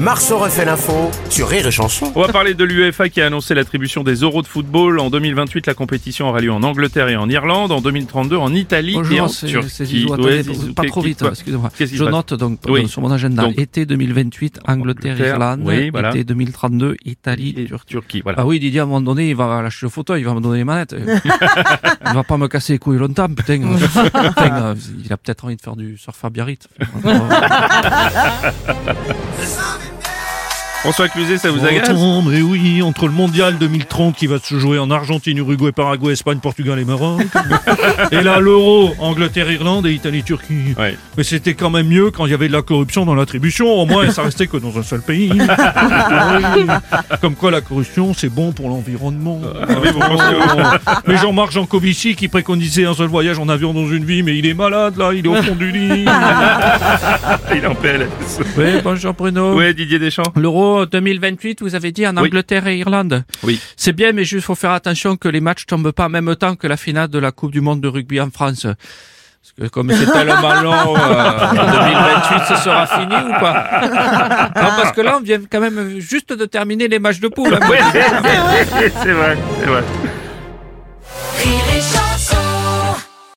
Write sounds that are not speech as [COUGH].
Marceau refait l'info sur Rire et Chanson. On va parler de l'UEFA qui a annoncé l'attribution des euros de football. En 2028, la compétition aura lieu en Angleterre et en Irlande. En 2032, en Italie et en Bonjour, c'est Turquie. c'est Zizou. Ouais, Attendez, Zizou, pas trop vite, quoi excusez-moi. Je note donc Oui. euh, sur mon agenda Donc- été 2028 Angleterre, Angleterre, Irlande, oui, voilà. été 2032 Italie, Et Turquie. Turquie, voilà. Ah oui, Didier, à un moment donné, il va lâcher le fauteuil, il va me donner les manettes. [LAUGHS] il va pas me casser les couilles longtemps, putain. [LAUGHS] Putain, euh, il a peut-être envie de faire du surf à Biarritz. [LAUGHS] Islamic. François Cluzet, ça vous Oh, agace attends, mais oui, entre le mondial 2030 qui va se jouer en Argentine, Uruguay, Paraguay, Espagne, Portugal et Maroc, [LAUGHS] et là l'euro, Angleterre, Irlande et Italie, Turquie. Ouais. Mais c'était quand même mieux quand il y avait de la corruption dans l'attribution, au moins ça restait que dans un seul pays. Ah [LAUGHS] oui. Comme quoi la corruption c'est bon pour l'environnement. oui, vous pensez- mais Jean-Marc Jancovici qui préconisait un seul voyage en avion dans une vie, mais il est malade là, il est au fond du lit. [LAUGHS] Il est en PLS. oui, bonjour Bruno. Ouais, Didier Deschamps. L'Euro 2028, vous avez dit en Oui. Angleterre et Irlande. Oui. C'est bien, mais juste faut faire attention que les matchs tombent pas en même temps que la finale de la Coupe du Monde de rugby en France. Parce que comme c'est tellement long, euh, en 2028, ce sera fini ou pas? [LAUGHS] Non, parce que là, on vient quand même juste de terminer les matchs de poule. hein. Ouais, c'est vrai, c'est vrai.